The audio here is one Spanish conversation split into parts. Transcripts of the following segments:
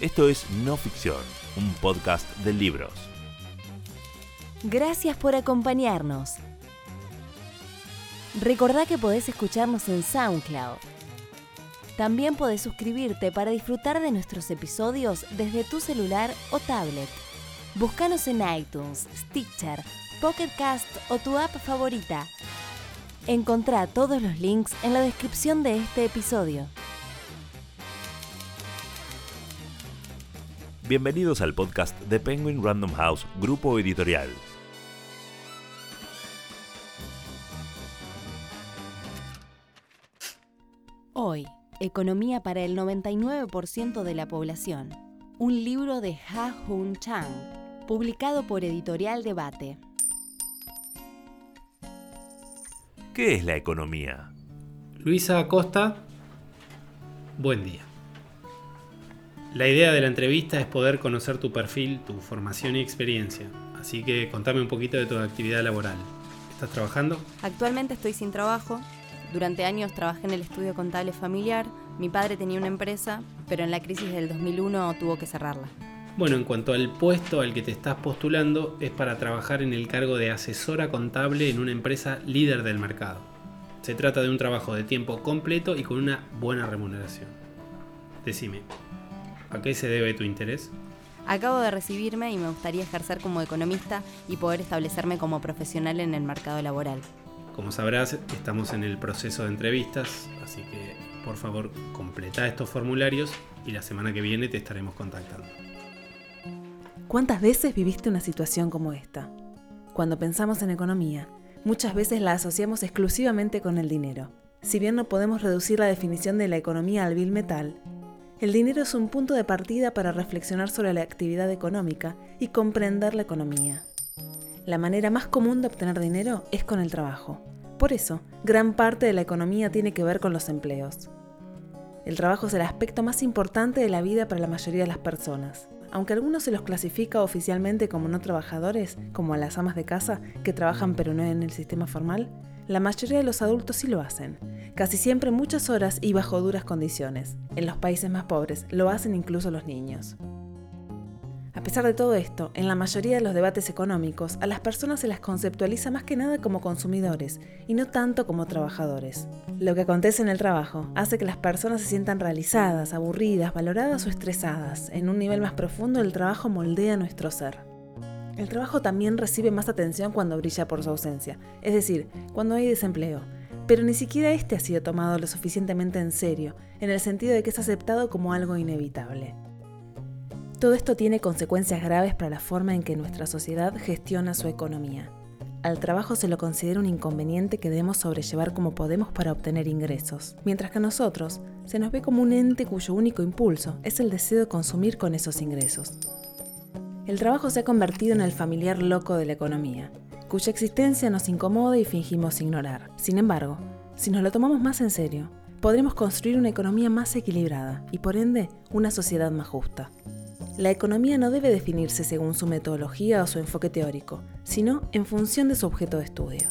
Esto es No Ficción, un podcast de libros. Gracias por acompañarnos. Recordá que podés escucharnos en SoundCloud. También podés suscribirte para disfrutar de nuestros episodios desde tu celular o tablet. Búscanos en iTunes, Stitcher, Pocket Cast o tu app favorita. Encontrá todos los links en la descripción de este episodio. Bienvenidos al podcast de Penguin Random House, grupo editorial. Hoy, Economía para el 99% de la población. Un libro de Ha Hun Chang, publicado por Editorial Debate. ¿Qué es la economía? Luisa Acosta, buen día. La idea de la entrevista es poder conocer tu perfil, tu formación y experiencia. Así que contame un poquito de tu actividad laboral. ¿Estás trabajando? Actualmente estoy sin trabajo. Durante años trabajé en el estudio contable familiar. Mi padre tenía una empresa, pero en la crisis del 2001 tuvo que cerrarla. Bueno, en cuanto al puesto al que te estás postulando, es para trabajar en el cargo de asesora contable en una empresa líder del mercado. Se trata de un trabajo de tiempo completo y con una buena remuneración. Decime, ¿a qué se debe tu interés? Acabo de recibirme y me gustaría ejercer como economista y poder establecerme como profesional en el mercado laboral. Como sabrás, estamos en el proceso de entrevistas, así que por favor completa estos formularios y la semana que viene te estaremos contactando. ¿Cuántas veces viviste una situación como esta? Cuando pensamos en economía, muchas veces la asociamos exclusivamente con el dinero. Si bien no podemos reducir la definición de la economía al vil metal, el dinero es un punto de partida para reflexionar sobre la actividad económica y comprender la economía. La manera más común de obtener dinero es con el trabajo. Por eso, gran parte de la economía tiene que ver con los empleos. El trabajo es el aspecto más importante de la vida para la mayoría de las personas. Aunque algunos se los clasifica oficialmente como no trabajadores, como a las amas de casa que trabajan pero no en el sistema formal, la mayoría de los adultos sí lo hacen, casi siempre muchas horas y bajo duras condiciones. En los países más pobres lo hacen incluso los niños. A pesar de todo esto, en la mayoría de los debates económicos, a las personas se las conceptualiza más que nada como consumidores y no tanto como trabajadores. Lo que acontece en el trabajo hace que las personas se sientan realizadas, aburridas, valoradas o estresadas. En un nivel más profundo, el trabajo moldea nuestro ser. El trabajo también recibe más atención cuando brilla por su ausencia, es decir, cuando hay desempleo. Pero ni siquiera este ha sido tomado lo suficientemente en serio, en el sentido de que es aceptado como algo inevitable. Todo esto tiene consecuencias graves para la forma en que nuestra sociedad gestiona su economía. Al trabajo se lo considera un inconveniente que debemos sobrellevar como podemos para obtener ingresos, mientras que a nosotros se nos ve como un ente cuyo único impulso es el deseo de consumir con esos ingresos. El trabajo se ha convertido en el familiar loco de la economía, cuya existencia nos incomoda y fingimos ignorar. Sin embargo, si nos lo tomamos más en serio, podremos construir una economía más equilibrada y por ende una sociedad más justa. La economía no debe definirse según su metodología o su enfoque teórico, sino en función de su objeto de estudio.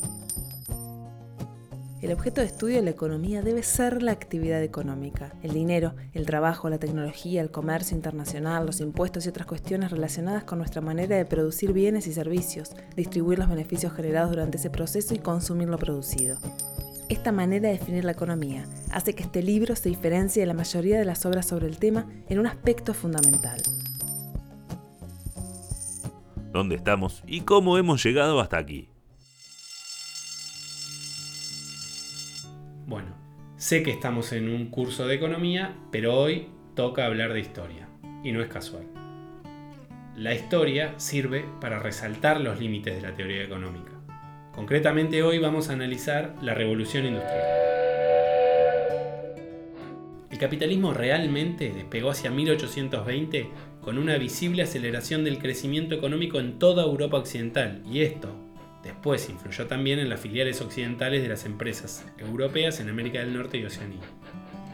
El objeto de estudio de la economía debe ser la actividad económica, el dinero, el trabajo, la tecnología, el comercio internacional, los impuestos y otras cuestiones relacionadas con nuestra manera de producir bienes y servicios, distribuir los beneficios generados durante ese proceso y consumir lo producido. Esta manera de definir la economía hace que este libro se diferencie de la mayoría de las obras sobre el tema en un aspecto fundamental dónde estamos y cómo hemos llegado hasta aquí. Sé que estamos en un curso de economía, pero hoy toca hablar de historia, y no es casual. La historia sirve para resaltar los límites de la teoría económica. Concretamente hoy vamos a analizar la revolución industrial. El capitalismo realmente despegó hacia 1820 con una visible aceleración del crecimiento económico en toda Europa occidental, y esto después influyó también en las filiales occidentales de las empresas europeas en América del Norte y Oceanía.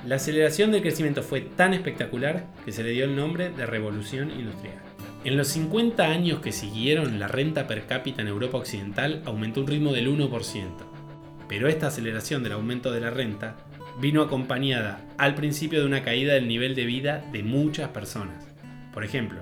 La aceleración del crecimiento fue tan espectacular que se le dio el nombre de Revolución Industrial. En los 50 años que siguieron, la renta per cápita en Europa Occidental aumentó un ritmo del 1%. Pero esta aceleración del aumento de la renta vino acompañada al principio de una caída del nivel de vida de muchas personas Por ejemplo,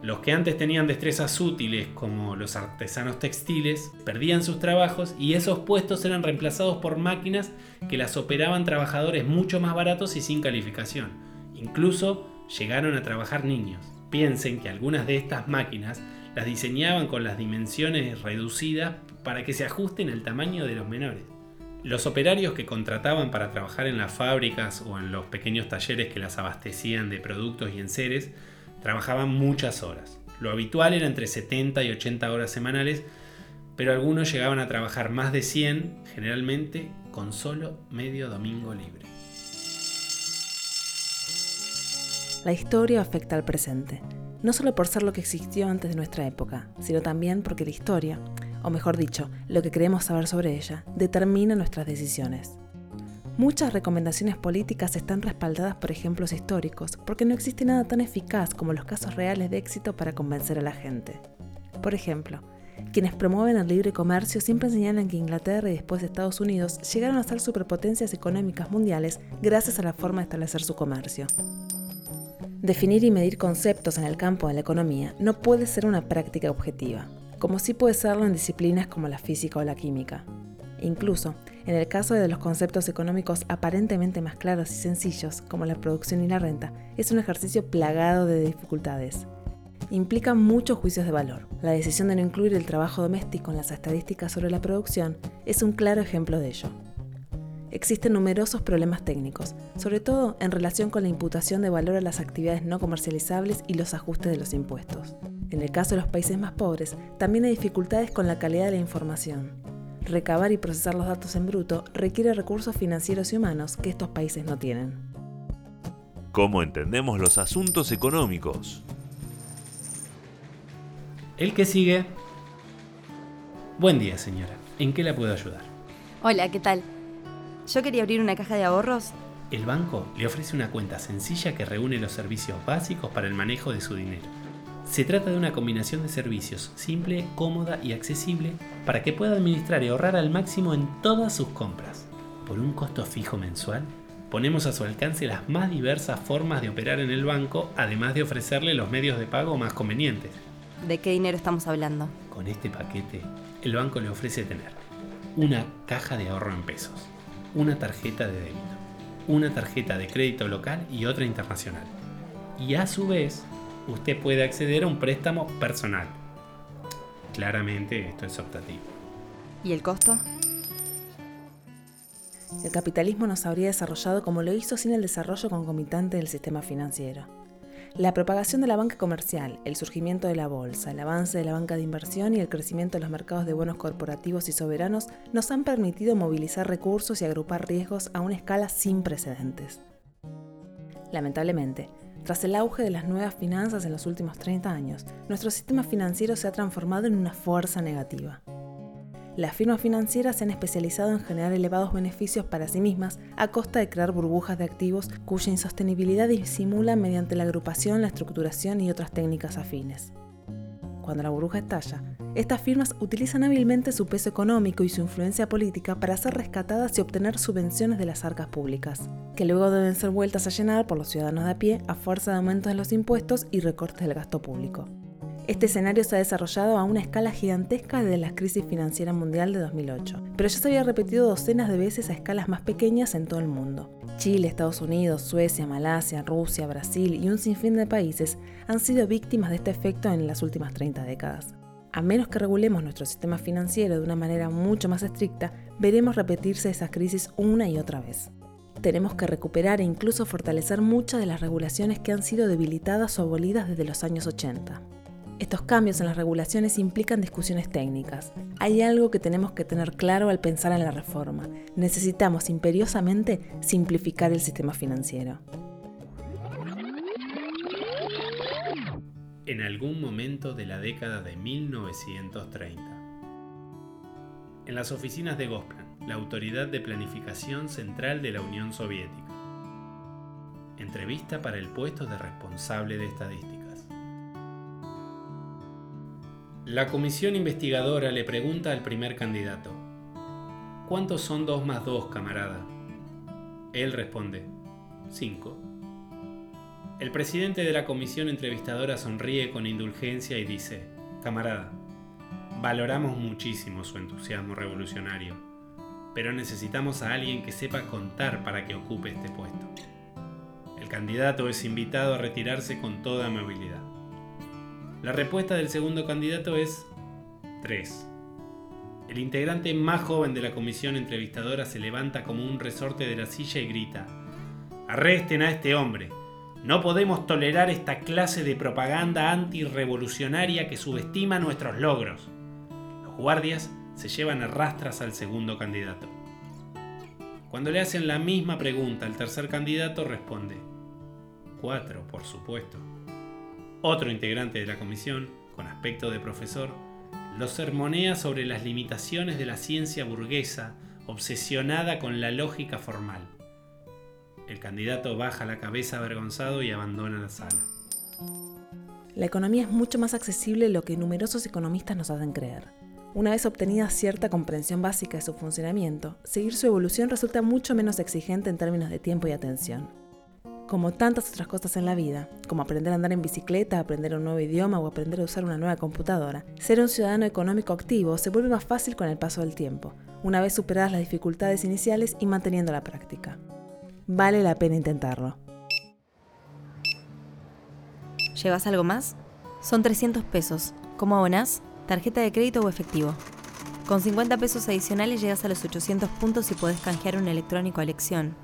los que antes tenían destrezas útiles, como los artesanos textiles, perdían sus trabajos y esos puestos eran reemplazados por máquinas que las operaban trabajadores mucho más baratos y sin calificación. Incluso llegaron a trabajar niños. Piensen que algunas de estas máquinas las diseñaban con las dimensiones reducidas para que se ajusten al tamaño de los menores. Los operarios que contrataban para trabajar en las fábricas o en los pequeños talleres que las abastecían de productos y enseres Trabajaban muchas horas. Lo habitual era entre 70 y 80 horas semanales, pero algunos llegaban a trabajar más de 100, generalmente con solo medio domingo libre. La historia afecta al presente, no solo por ser lo que existió antes de nuestra época, sino también porque la historia, o mejor dicho, lo que queremos saber sobre ella, determina nuestras decisiones. Muchas recomendaciones políticas están respaldadas por ejemplos históricos, porque no existe nada tan eficaz como los casos reales de éxito para convencer a la gente. Por ejemplo, quienes promueven el libre comercio siempre señalan que Inglaterra y después Estados Unidos llegaron a ser superpotencias económicas mundiales gracias a la forma de establecer su comercio. Definir y medir conceptos en el campo de la economía no puede ser una práctica objetiva, como sí puede serlo en disciplinas como la física o la química. Incluso, en el caso de los conceptos económicos aparentemente más claros y sencillos, como la producción y la renta, es un ejercicio plagado de dificultades. Implica muchos juicios de valor. La decisión de no incluir el trabajo doméstico en las estadísticas sobre la producción es un claro ejemplo de ello. Existen numerosos problemas técnicos, sobre todo en relación con la imputación de valor a las actividades no comercializables y los ajustes de los impuestos. En el caso de los países más pobres, también hay dificultades con la calidad de la información, recabar y procesar los datos en bruto requiere recursos financieros y humanos que estos países no tienen. ¿Cómo entendemos los asuntos económicos? El que sigue. Buen día, señora. ¿En qué la puedo ayudar? Hola, ¿qué tal? Yo quería abrir una caja de ahorros. El banco le ofrece una cuenta sencilla que reúne los servicios básicos para el manejo de su dinero se trata de una combinación de servicios simple, cómoda y accesible para que pueda administrar y ahorrar al máximo en todas sus compras. Por un costo fijo mensual, ponemos a su alcance las más diversas formas de operar en el banco, además de ofrecerle los medios de pago más convenientes. ¿De qué dinero estamos hablando? Con este paquete, el banco le ofrece tener una caja de ahorro en pesos, una tarjeta de débito, una tarjeta de crédito local y otra internacional. Y a su vez, usted puede acceder a un préstamo personal. Claramente esto es optativo. ¿Y el costo? El capitalismo no se habría desarrollado como lo hizo sin el desarrollo concomitante del sistema financiero. La propagación de la banca comercial, el surgimiento de la bolsa, el avance de la banca de inversión y el crecimiento de los mercados de bonos corporativos y soberanos nos han permitido movilizar recursos y agrupar riesgos a una escala sin precedentes. Lamentablemente, tras el auge de las nuevas finanzas en los últimos 30 años, nuestro sistema financiero se ha transformado en una fuerza negativa. Las firmas financieras se han especializado en generar elevados beneficios para sí mismas a costa de crear burbujas de activos cuya insostenibilidad disimulan mediante la agrupación, la estructuración y otras técnicas afines. Cuando la burbuja estalla, estas firmas utilizan hábilmente su peso económico y su influencia política para ser rescatadas y obtener subvenciones de las arcas públicas, que luego deben ser vueltas a llenar por los ciudadanos de a pie a fuerza de aumentos de los impuestos y recortes del gasto público. Este escenario se ha desarrollado a una escala gigantesca desde la crisis financiera mundial de 2008, pero ya se había repetido docenas de veces a escalas más pequeñas en todo el mundo. Chile, Estados Unidos, Suecia, Malasia, Rusia, Brasil y un sinfín de países han sido víctimas de este efecto en las últimas 30 décadas. A menos que regulemos nuestro sistema financiero de una manera mucho más estricta, veremos repetirse esas crisis una y otra vez. Tenemos que recuperar e incluso fortalecer muchas de las regulaciones que han sido debilitadas o abolidas desde los años 80. Estos cambios en las regulaciones implican discusiones técnicas. Hay algo que tenemos que tener claro al pensar en la reforma. Necesitamos imperiosamente simplificar el sistema financiero. En algún momento de la década de 1930. En las oficinas de Gosplan, la Autoridad de Planificación Central de la Unión Soviética. Entrevista para el puesto de responsable de estadística. La comisión investigadora le pregunta al primer candidato, ¿cuántos son 2 más 2, camarada? Él responde, 5. El presidente de la comisión entrevistadora sonríe con indulgencia y dice, camarada, valoramos muchísimo su entusiasmo revolucionario, pero necesitamos a alguien que sepa contar para que ocupe este puesto. El candidato es invitado a retirarse con toda amabilidad. La respuesta del segundo candidato es 3. El integrante más joven de la comisión entrevistadora se levanta como un resorte de la silla y grita, Arresten a este hombre. No podemos tolerar esta clase de propaganda antirrevolucionaria que subestima nuestros logros. Los guardias se llevan a rastras al segundo candidato. Cuando le hacen la misma pregunta al tercer candidato, responde, cuatro, por supuesto. Otro integrante de la comisión, con aspecto de profesor, los sermonea sobre las limitaciones de la ciencia burguesa, obsesionada con la lógica formal. El candidato baja la cabeza avergonzado y abandona la sala. La economía es mucho más accesible de lo que numerosos economistas nos hacen creer. Una vez obtenida cierta comprensión básica de su funcionamiento, seguir su evolución resulta mucho menos exigente en términos de tiempo y atención. Como tantas otras cosas en la vida, como aprender a andar en bicicleta, aprender un nuevo idioma o aprender a usar una nueva computadora, ser un ciudadano económico activo se vuelve más fácil con el paso del tiempo, una vez superadas las dificultades iniciales y manteniendo la práctica. Vale la pena intentarlo. ¿Llevas algo más? Son 300 pesos. ¿Cómo abonas? ¿Tarjeta de crédito o efectivo? Con 50 pesos adicionales llegas a los 800 puntos y podés canjear un electrónico a elección.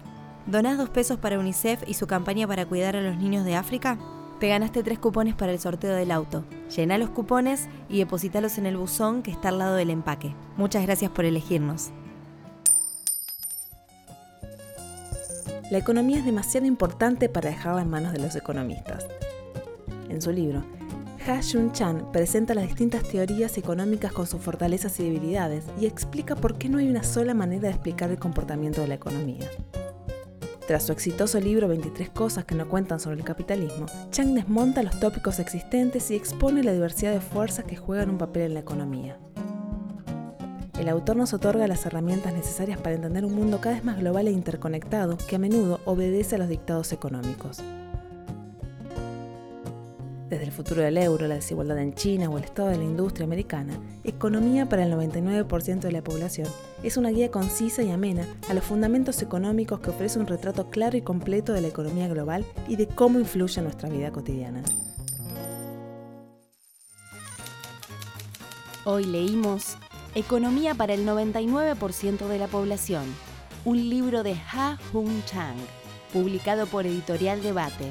¿Donás dos pesos para UNICEF y su campaña para cuidar a los niños de África? Te ganaste tres cupones para el sorteo del auto. Llena los cupones y depositalos en el buzón que está al lado del empaque. Muchas gracias por elegirnos. La economía es demasiado importante para dejarla en manos de los economistas. En su libro, Ha Shun Chan presenta las distintas teorías económicas con sus fortalezas y debilidades y explica por qué no hay una sola manera de explicar el comportamiento de la economía. Tras su exitoso libro 23 cosas que no cuentan sobre el capitalismo, Chang desmonta los tópicos existentes y expone la diversidad de fuerzas que juegan un papel en la economía. El autor nos otorga las herramientas necesarias para entender un mundo cada vez más global e interconectado que a menudo obedece a los dictados económicos desde el futuro del euro, la desigualdad en China o el estado de la industria americana, Economía para el 99% de la población es una guía concisa y amena a los fundamentos económicos que ofrece un retrato claro y completo de la economía global y de cómo influye en nuestra vida cotidiana. Hoy leímos Economía para el 99% de la población, un libro de Ha Hung Chang, publicado por Editorial Debate.